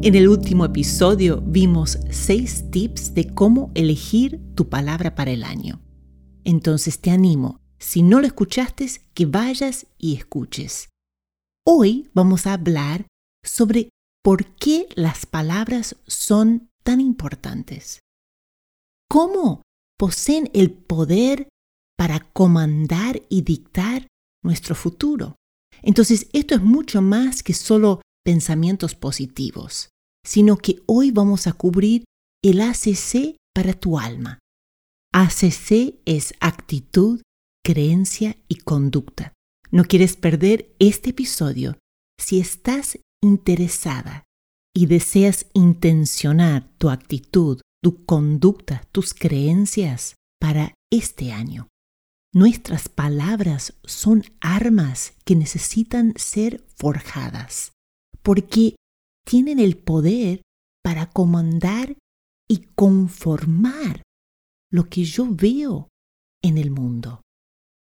En el último episodio vimos seis tips de cómo elegir tu palabra para el año. Entonces te animo, si no lo escuchaste, que vayas y escuches. Hoy vamos a hablar sobre por qué las palabras son tan importantes. ¿Cómo poseen el poder para comandar y dictar nuestro futuro? Entonces, esto es mucho más que solo pensamientos positivos, sino que hoy vamos a cubrir el ACC para tu alma. ACC es actitud, creencia y conducta. No quieres perder este episodio. Si estás interesada y deseas intencionar tu actitud, tu conducta, tus creencias para este año. Nuestras palabras son armas que necesitan ser forjadas porque tienen el poder para comandar y conformar lo que yo veo en el mundo.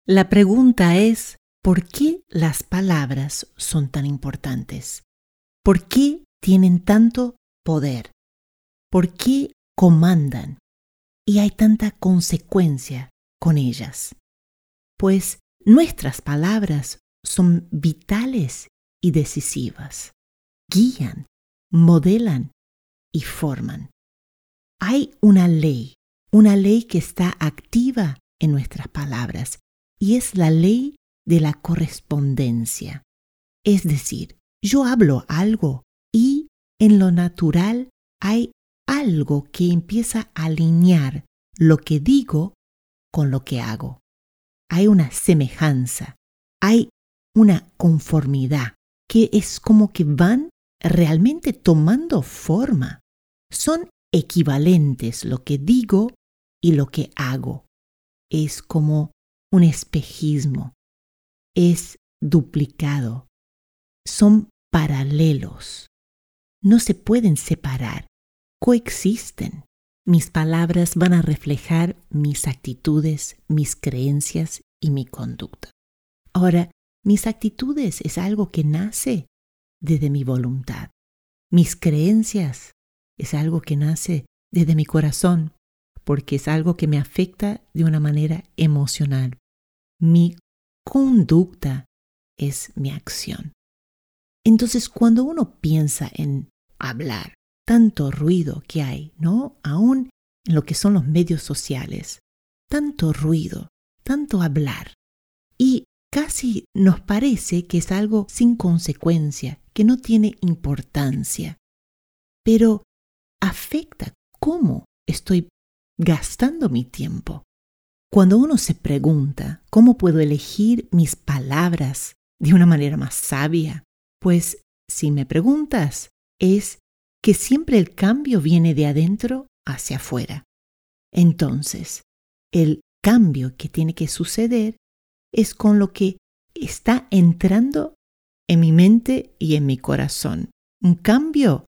La pregunta es, ¿por qué las palabras son tan importantes? ¿Por qué tienen tanto poder? ¿Por qué comandan? Y hay tanta consecuencia con ellas. Pues nuestras palabras son vitales y decisivas guían, modelan y forman. Hay una ley, una ley que está activa en nuestras palabras y es la ley de la correspondencia. Es decir, yo hablo algo y en lo natural hay algo que empieza a alinear lo que digo con lo que hago. Hay una semejanza, hay una conformidad que es como que van realmente tomando forma. Son equivalentes lo que digo y lo que hago. Es como un espejismo. Es duplicado. Son paralelos. No se pueden separar. Coexisten. Mis palabras van a reflejar mis actitudes, mis creencias y mi conducta. Ahora, mis actitudes es algo que nace desde mi voluntad. Mis creencias es algo que nace desde mi corazón, porque es algo que me afecta de una manera emocional. Mi conducta es mi acción. Entonces, cuando uno piensa en hablar, tanto ruido que hay, ¿no? Aún en lo que son los medios sociales, tanto ruido, tanto hablar. Y casi nos parece que es algo sin consecuencia, que no tiene importancia, pero afecta cómo estoy gastando mi tiempo. Cuando uno se pregunta cómo puedo elegir mis palabras de una manera más sabia, pues si me preguntas, es que siempre el cambio viene de adentro hacia afuera. Entonces, el cambio que tiene que suceder es con lo que está entrando en mi mente y en mi corazón. Un cambio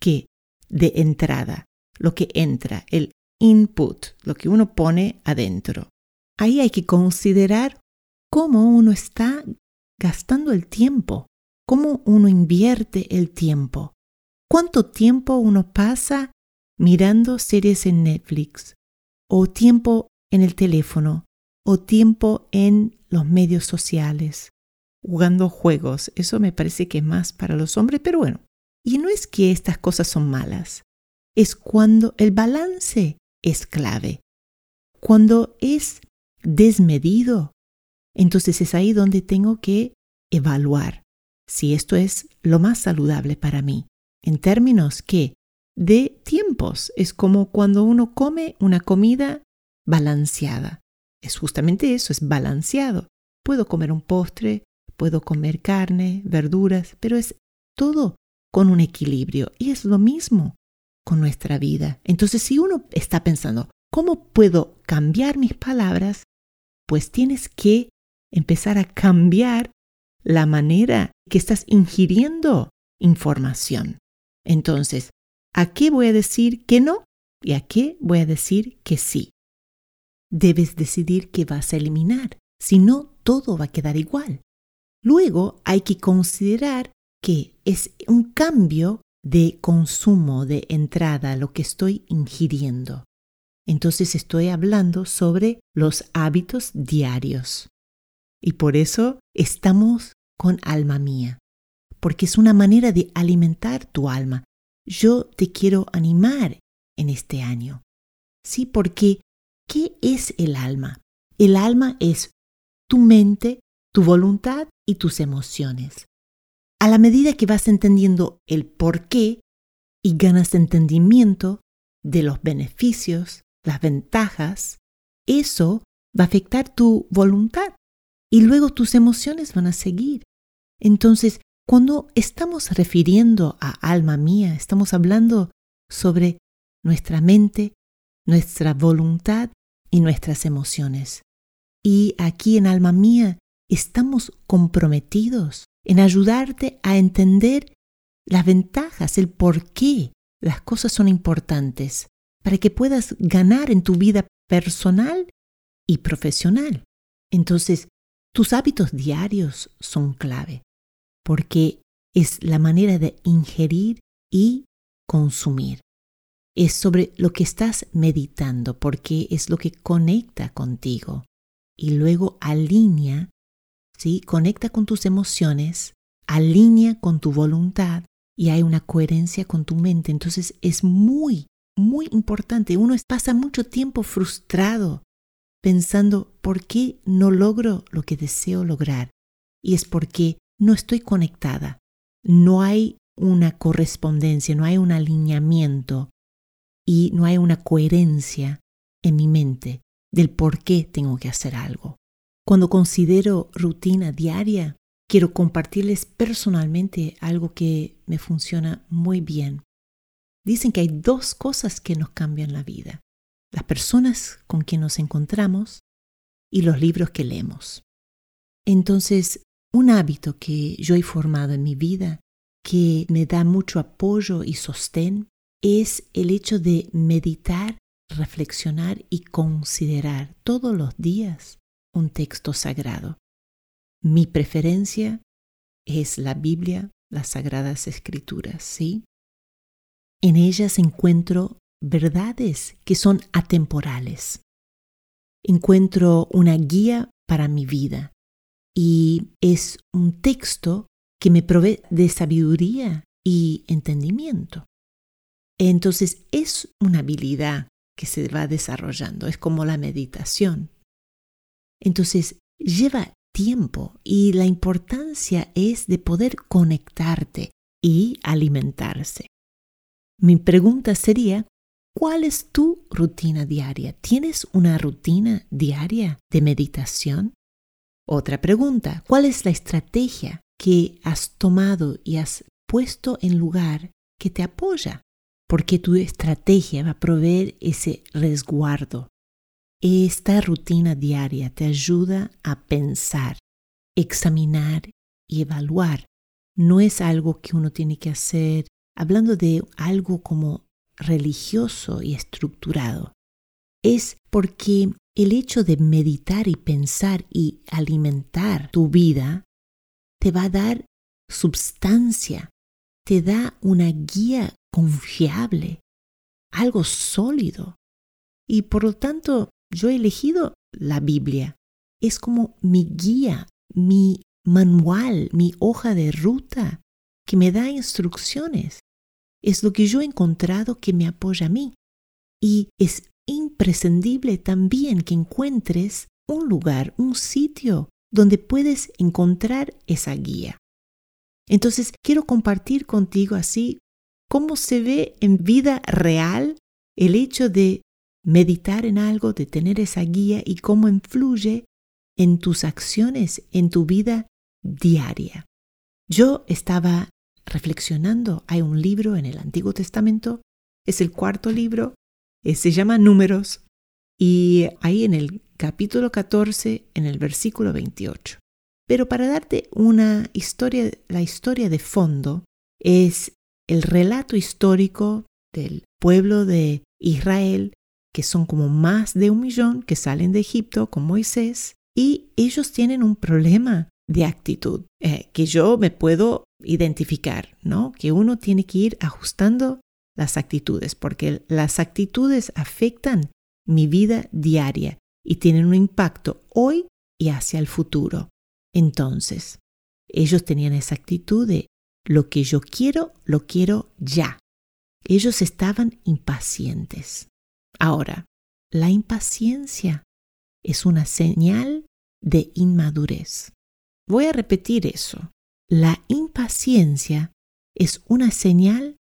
que de entrada, lo que entra, el input, lo que uno pone adentro. Ahí hay que considerar cómo uno está gastando el tiempo, cómo uno invierte el tiempo, cuánto tiempo uno pasa mirando series en Netflix, o tiempo en el teléfono, o tiempo en los medios sociales, jugando juegos. Eso me parece que es más para los hombres, pero bueno. Y no es que estas cosas son malas, es cuando el balance es clave. Cuando es desmedido, entonces es ahí donde tengo que evaluar si esto es lo más saludable para mí. En términos que de tiempos, es como cuando uno come una comida balanceada. Es justamente eso, es balanceado. Puedo comer un postre, puedo comer carne, verduras, pero es todo con un equilibrio. Y es lo mismo con nuestra vida. Entonces, si uno está pensando, ¿cómo puedo cambiar mis palabras? Pues tienes que empezar a cambiar la manera que estás ingiriendo información. Entonces, ¿a qué voy a decir que no? ¿Y a qué voy a decir que sí? Debes decidir qué vas a eliminar, si no, todo va a quedar igual. Luego hay que considerar que es un cambio de consumo, de entrada, lo que estoy ingiriendo. Entonces estoy hablando sobre los hábitos diarios. Y por eso estamos con alma mía, porque es una manera de alimentar tu alma. Yo te quiero animar en este año. Sí, porque ¿qué es el alma? El alma es tu mente, tu voluntad y tus emociones. A la medida que vas entendiendo el por qué y ganas entendimiento de los beneficios, las ventajas, eso va a afectar tu voluntad y luego tus emociones van a seguir. Entonces, cuando estamos refiriendo a alma mía, estamos hablando sobre nuestra mente, nuestra voluntad y nuestras emociones. Y aquí en alma mía estamos comprometidos en ayudarte a entender las ventajas, el por qué las cosas son importantes, para que puedas ganar en tu vida personal y profesional. Entonces, tus hábitos diarios son clave, porque es la manera de ingerir y consumir. Es sobre lo que estás meditando, porque es lo que conecta contigo y luego alinea, ¿sí? Conecta con tus emociones, alinea con tu voluntad y hay una coherencia con tu mente. Entonces es muy, muy importante. Uno pasa mucho tiempo frustrado pensando por qué no logro lo que deseo lograr. Y es porque no estoy conectada. No hay una correspondencia, no hay un alineamiento y no hay una coherencia en mi mente del por qué tengo que hacer algo. Cuando considero rutina diaria, quiero compartirles personalmente algo que me funciona muy bien. Dicen que hay dos cosas que nos cambian la vida las personas con quien nos encontramos y los libros que leemos. Entonces, un hábito que yo he formado en mi vida, que me da mucho apoyo y sostén, es el hecho de meditar, reflexionar y considerar todos los días un texto sagrado. Mi preferencia es la Biblia, las Sagradas Escrituras, ¿sí? En ellas encuentro verdades que son atemporales. Encuentro una guía para mi vida y es un texto que me provee de sabiduría y entendimiento. Entonces es una habilidad que se va desarrollando, es como la meditación. Entonces lleva tiempo y la importancia es de poder conectarte y alimentarse. Mi pregunta sería, ¿Cuál es tu rutina diaria? ¿Tienes una rutina diaria de meditación? Otra pregunta, ¿cuál es la estrategia que has tomado y has puesto en lugar que te apoya? Porque tu estrategia va a proveer ese resguardo. Esta rutina diaria te ayuda a pensar, examinar y evaluar. No es algo que uno tiene que hacer hablando de algo como religioso y estructurado. Es porque el hecho de meditar y pensar y alimentar tu vida te va a dar substancia, te da una guía confiable, algo sólido. Y por lo tanto, yo he elegido la Biblia. Es como mi guía, mi manual, mi hoja de ruta que me da instrucciones es lo que yo he encontrado que me apoya a mí. Y es imprescindible también que encuentres un lugar, un sitio donde puedes encontrar esa guía. Entonces, quiero compartir contigo así cómo se ve en vida real el hecho de meditar en algo, de tener esa guía y cómo influye en tus acciones, en tu vida diaria. Yo estaba reflexionando, hay un libro en el Antiguo Testamento, es el cuarto libro, eh, se llama Números, y ahí en el capítulo 14, en el versículo 28. Pero para darte una historia, la historia de fondo es el relato histórico del pueblo de Israel, que son como más de un millón que salen de Egipto con Moisés, y ellos tienen un problema de actitud eh, que yo me puedo identificar, ¿no? Que uno tiene que ir ajustando las actitudes, porque las actitudes afectan mi vida diaria y tienen un impacto hoy y hacia el futuro. Entonces, ellos tenían esa actitud de lo que yo quiero, lo quiero ya. Ellos estaban impacientes. Ahora, la impaciencia es una señal de inmadurez. Voy a repetir eso. La impaciencia es una señal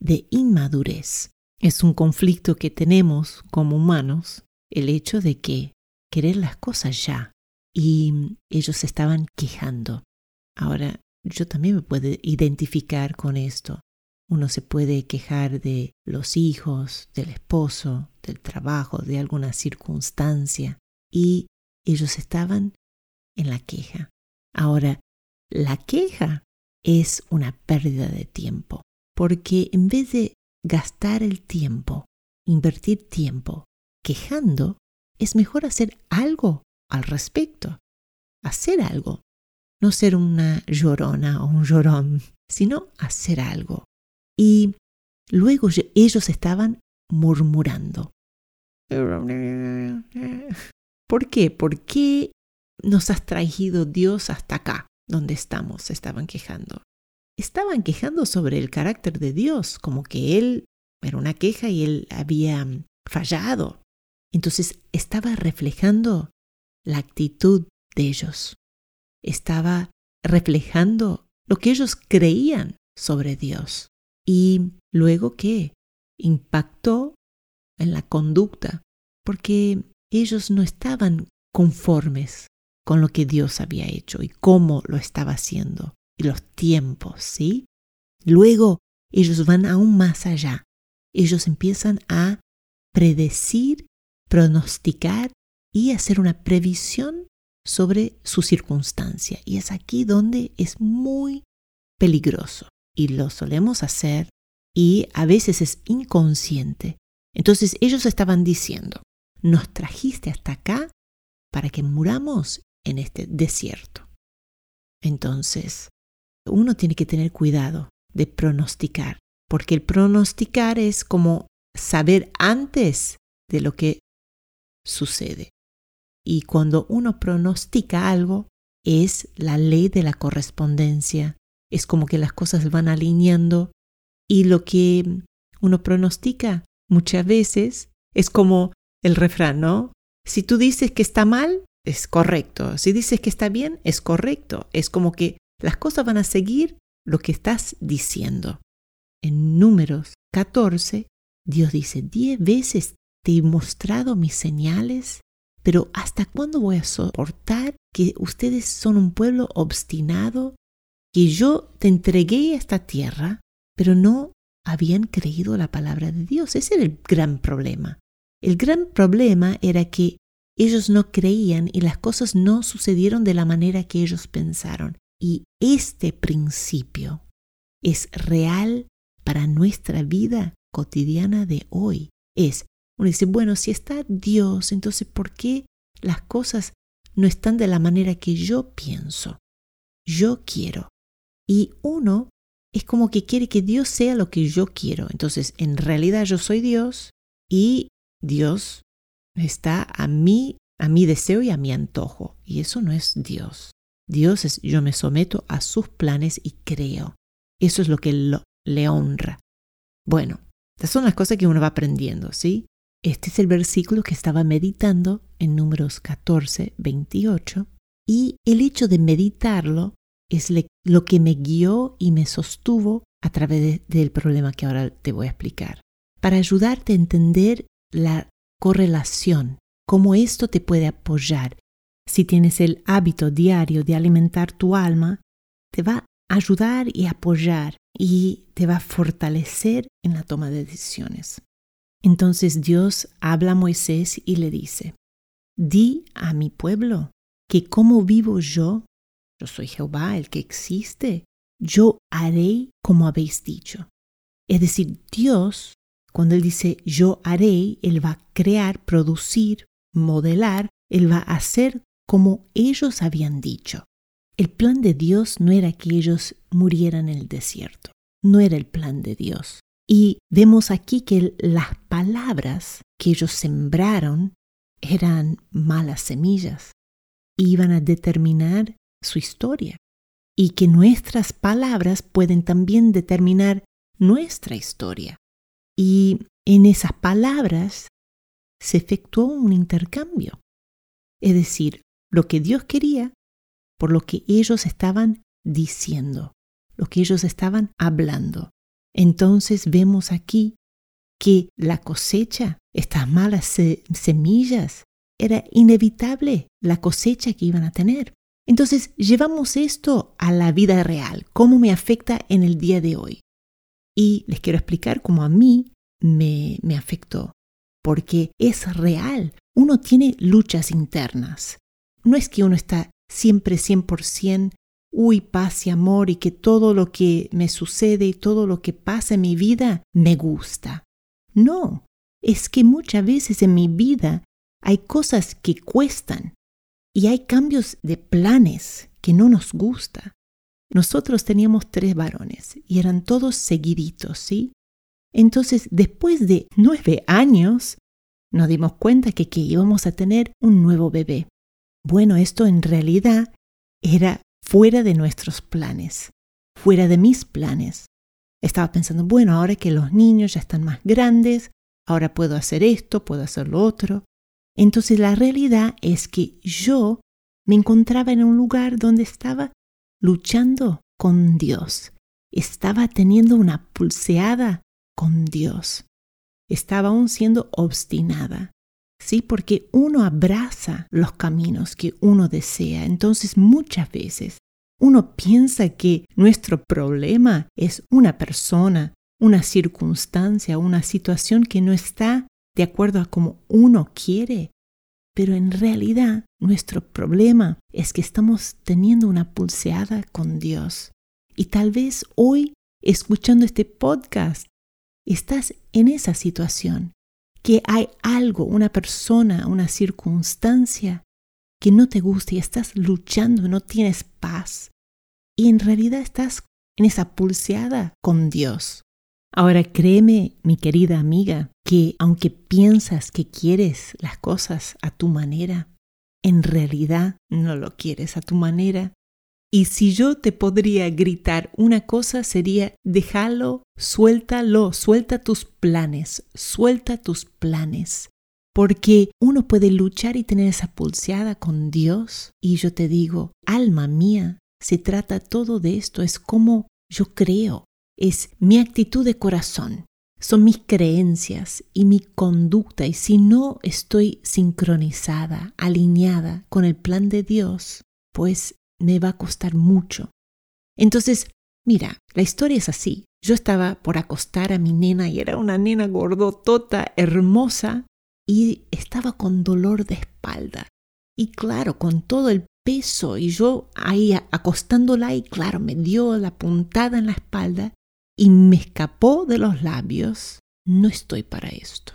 de inmadurez. Es un conflicto que tenemos como humanos, el hecho de que querer las cosas ya. Y ellos estaban quejando. Ahora, yo también me puedo identificar con esto. Uno se puede quejar de los hijos, del esposo, del trabajo, de alguna circunstancia. Y ellos estaban en la queja. Ahora, la queja es una pérdida de tiempo, porque en vez de gastar el tiempo, invertir tiempo quejando, es mejor hacer algo al respecto. Hacer algo. No ser una llorona o un llorón, sino hacer algo. Y luego ellos estaban murmurando. ¿Por qué? ¿Por qué nos has traído Dios hasta acá, donde estamos? Estaban quejando. Estaban quejando sobre el carácter de Dios, como que Él era una queja y Él había fallado. Entonces estaba reflejando la actitud de ellos. Estaba reflejando lo que ellos creían sobre Dios. Y luego qué? Impactó en la conducta, porque ellos no estaban conformes con lo que Dios había hecho y cómo lo estaba haciendo y los tiempos, ¿sí? Luego ellos van aún más allá. Ellos empiezan a predecir, pronosticar y hacer una previsión sobre su circunstancia. Y es aquí donde es muy peligroso. Y lo solemos hacer y a veces es inconsciente. Entonces ellos estaban diciendo, nos trajiste hasta acá para que muramos en este desierto. Entonces, uno tiene que tener cuidado de pronosticar, porque el pronosticar es como saber antes de lo que sucede. Y cuando uno pronostica algo, es la ley de la correspondencia. Es como que las cosas van alineando y lo que uno pronostica muchas veces es como el refrán, ¿no? Si tú dices que está mal, es correcto. Si dices que está bien, es correcto. Es como que las cosas van a seguir lo que estás diciendo. En números 14, Dios dice, diez veces te he mostrado mis señales, pero ¿hasta cuándo voy a soportar que ustedes son un pueblo obstinado? Yo te entregué a esta tierra, pero no habían creído la palabra de Dios. Ese era el gran problema. El gran problema era que ellos no creían y las cosas no sucedieron de la manera que ellos pensaron. Y este principio es real para nuestra vida cotidiana de hoy. Es, uno dice, bueno, si está Dios, entonces ¿por qué las cosas no están de la manera que yo pienso? Yo quiero. Y uno es como que quiere que Dios sea lo que yo quiero. Entonces, en realidad yo soy Dios y Dios está a mí, a mi deseo y a mi antojo. Y eso no es Dios. Dios es yo me someto a sus planes y creo. Eso es lo que le honra. Bueno, estas son las cosas que uno va aprendiendo, ¿sí? Este es el versículo que estaba meditando en números 14, 28. Y el hecho de meditarlo es lo que me guió y me sostuvo a través del problema que ahora te voy a explicar. Para ayudarte a entender la correlación, cómo esto te puede apoyar. si tienes el hábito diario de alimentar tu alma, te va a ayudar y apoyar y te va a fortalecer en la toma de decisiones. Entonces Dios habla a Moisés y le dice, di a mi pueblo que como vivo yo, yo soy Jehová, el que existe, yo haré como habéis dicho. Es decir, Dios, cuando Él dice yo haré, Él va a crear, producir, modelar, Él va a hacer como ellos habían dicho. El plan de Dios no era que ellos murieran en el desierto, no era el plan de Dios. Y vemos aquí que las palabras que ellos sembraron eran malas semillas, iban a determinar su historia y que nuestras palabras pueden también determinar nuestra historia. Y en esas palabras se efectuó un intercambio. Es decir, lo que Dios quería por lo que ellos estaban diciendo, lo que ellos estaban hablando. Entonces vemos aquí que la cosecha, estas malas semillas, era inevitable la cosecha que iban a tener. Entonces llevamos esto a la vida real, cómo me afecta en el día de hoy. Y les quiero explicar cómo a mí me, me afectó, porque es real. Uno tiene luchas internas. No es que uno está siempre 100%, uy, paz y amor y que todo lo que me sucede y todo lo que pasa en mi vida me gusta. No, es que muchas veces en mi vida hay cosas que cuestan y hay cambios de planes que no nos gusta. Nosotros teníamos tres varones y eran todos seguiditos, ¿sí? Entonces, después de nueve años, nos dimos cuenta que, que íbamos a tener un nuevo bebé. Bueno, esto en realidad era fuera de nuestros planes, fuera de mis planes. Estaba pensando, bueno, ahora que los niños ya están más grandes, ahora puedo hacer esto, puedo hacer lo otro. Entonces la realidad es que yo me encontraba en un lugar donde estaba luchando con Dios. Estaba teniendo una pulseada con Dios. Estaba aún siendo obstinada. Sí, porque uno abraza los caminos que uno desea. Entonces muchas veces uno piensa que nuestro problema es una persona, una circunstancia, una situación que no está de acuerdo a como uno quiere. Pero en realidad nuestro problema es que estamos teniendo una pulseada con Dios. Y tal vez hoy, escuchando este podcast, estás en esa situación que hay algo, una persona, una circunstancia que no te gusta y estás luchando, no tienes paz. Y en realidad estás en esa pulseada con Dios. Ahora créeme, mi querida amiga, que aunque piensas que quieres las cosas a tu manera, en realidad no lo quieres a tu manera y si yo te podría gritar una cosa sería, déjalo, suéltalo, suelta tus planes, suelta tus planes. Porque uno puede luchar y tener esa pulseada con Dios. Y yo te digo, alma mía, se trata todo de esto, es como yo creo, es mi actitud de corazón, son mis creencias y mi conducta. Y si no estoy sincronizada, alineada con el plan de Dios, pues me va a costar mucho. Entonces, mira, la historia es así. Yo estaba por acostar a mi nena y era una nena gordotota, hermosa, y estaba con dolor de espalda. Y claro, con todo el peso, y yo ahí acostándola y claro, me dio la puntada en la espalda y me escapó de los labios. No estoy para esto.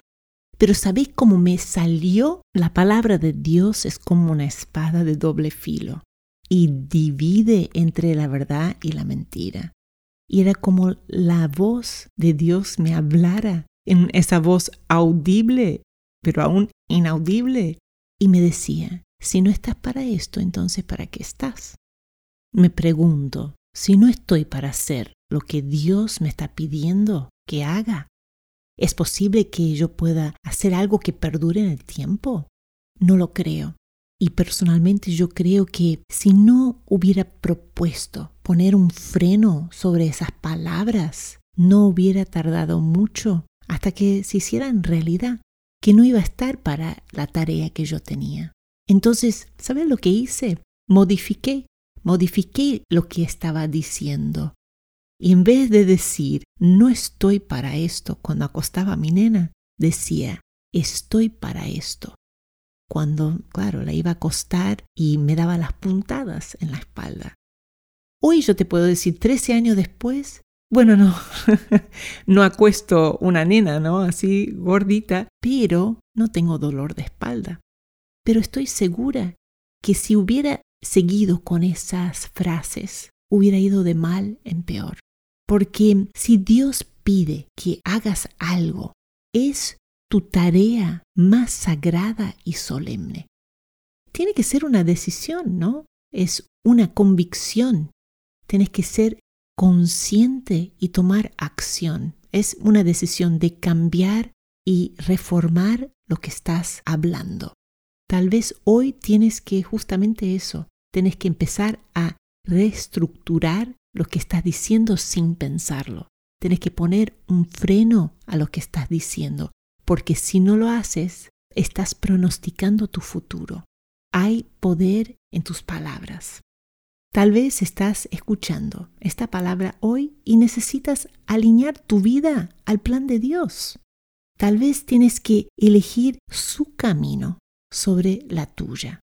Pero ¿sabéis cómo me salió? La palabra de Dios es como una espada de doble filo y divide entre la verdad y la mentira. Y era como la voz de Dios me hablara en esa voz audible, pero aún inaudible, y me decía, si no estás para esto, entonces ¿para qué estás? Me pregunto, si no estoy para hacer lo que Dios me está pidiendo que haga, ¿es posible que yo pueda hacer algo que perdure en el tiempo? No lo creo. Y personalmente yo creo que si no hubiera propuesto poner un freno sobre esas palabras, no hubiera tardado mucho hasta que se hicieran realidad, que no iba a estar para la tarea que yo tenía. Entonces, ¿sabes lo que hice? Modifiqué, modifiqué lo que estaba diciendo. Y en vez de decir, no estoy para esto cuando acostaba a mi nena, decía, estoy para esto. Cuando, claro, la iba a acostar y me daba las puntadas en la espalda. Hoy yo te puedo decir, 13 años después, bueno, no, no acuesto una nena, ¿no? Así gordita, pero no tengo dolor de espalda. Pero estoy segura que si hubiera seguido con esas frases, hubiera ido de mal en peor. Porque si Dios pide que hagas algo, es tu tarea más sagrada y solemne. Tiene que ser una decisión, ¿no? Es una convicción. Tienes que ser consciente y tomar acción. Es una decisión de cambiar y reformar lo que estás hablando. Tal vez hoy tienes que justamente eso, tienes que empezar a reestructurar lo que estás diciendo sin pensarlo. Tienes que poner un freno a lo que estás diciendo, porque si no lo haces, estás pronosticando tu futuro. Hay poder en tus palabras. Tal vez estás escuchando esta palabra hoy y necesitas alinear tu vida al plan de Dios. Tal vez tienes que elegir su camino sobre la tuya.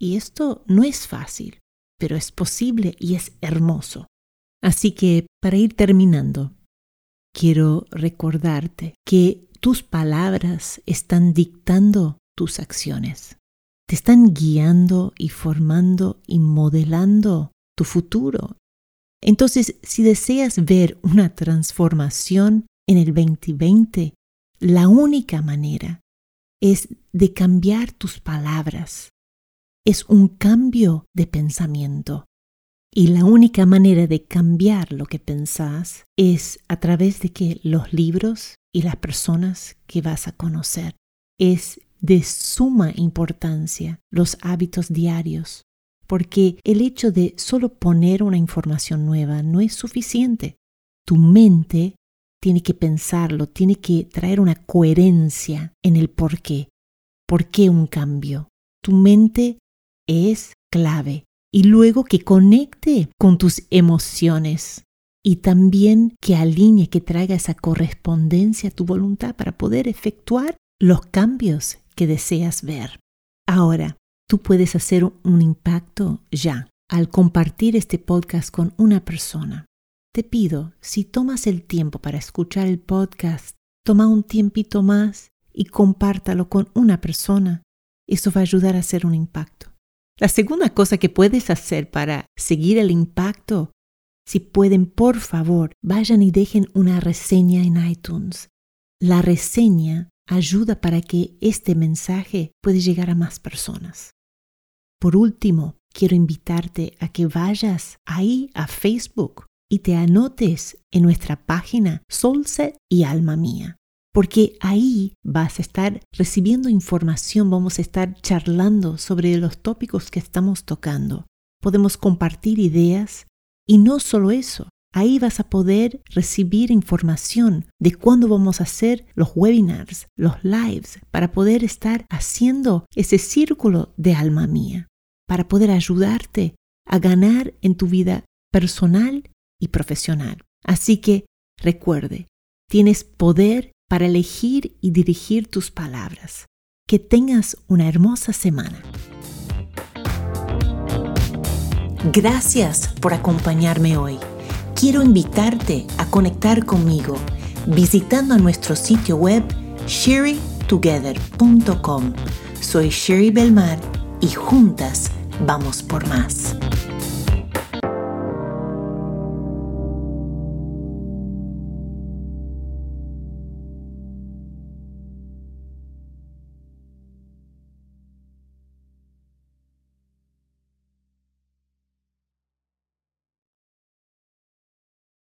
Y esto no es fácil, pero es posible y es hermoso. Así que, para ir terminando, quiero recordarte que tus palabras están dictando tus acciones te están guiando y formando y modelando tu futuro. Entonces, si deseas ver una transformación en el 2020, la única manera es de cambiar tus palabras. Es un cambio de pensamiento. Y la única manera de cambiar lo que pensás es a través de que los libros y las personas que vas a conocer. Es de suma importancia los hábitos diarios, porque el hecho de solo poner una información nueva no es suficiente. Tu mente tiene que pensarlo, tiene que traer una coherencia en el por qué. ¿Por qué un cambio? Tu mente es clave. Y luego que conecte con tus emociones y también que alinee, que traiga esa correspondencia a tu voluntad para poder efectuar los cambios que deseas ver. Ahora, tú puedes hacer un impacto ya al compartir este podcast con una persona. Te pido, si tomas el tiempo para escuchar el podcast, toma un tiempito más y compártalo con una persona. Eso va a ayudar a hacer un impacto. La segunda cosa que puedes hacer para seguir el impacto, si pueden, por favor, vayan y dejen una reseña en iTunes. La reseña ayuda para que este mensaje pueda llegar a más personas. Por último, quiero invitarte a que vayas ahí a Facebook y te anotes en nuestra página Solset y Alma Mía, porque ahí vas a estar recibiendo información, vamos a estar charlando sobre los tópicos que estamos tocando. Podemos compartir ideas y no solo eso, Ahí vas a poder recibir información de cuándo vamos a hacer los webinars, los lives, para poder estar haciendo ese círculo de alma mía, para poder ayudarte a ganar en tu vida personal y profesional. Así que recuerde, tienes poder para elegir y dirigir tus palabras. Que tengas una hermosa semana. Gracias por acompañarme hoy quiero invitarte a conectar conmigo visitando nuestro sitio web sherrytogether.com. Soy Sherry Belmar y juntas vamos por más.